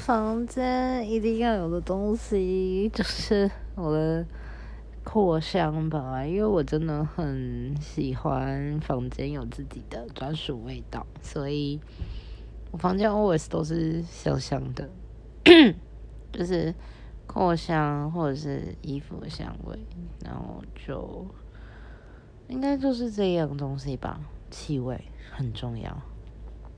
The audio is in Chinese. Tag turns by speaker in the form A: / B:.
A: 房间一定要有的东西就是我的扩香吧，因为我真的很喜欢房间有自己的专属味道，所以我房间 always 都是香香的，就是扩香或者是衣服的香味，然后就应该就是这样东西吧，气味很重要。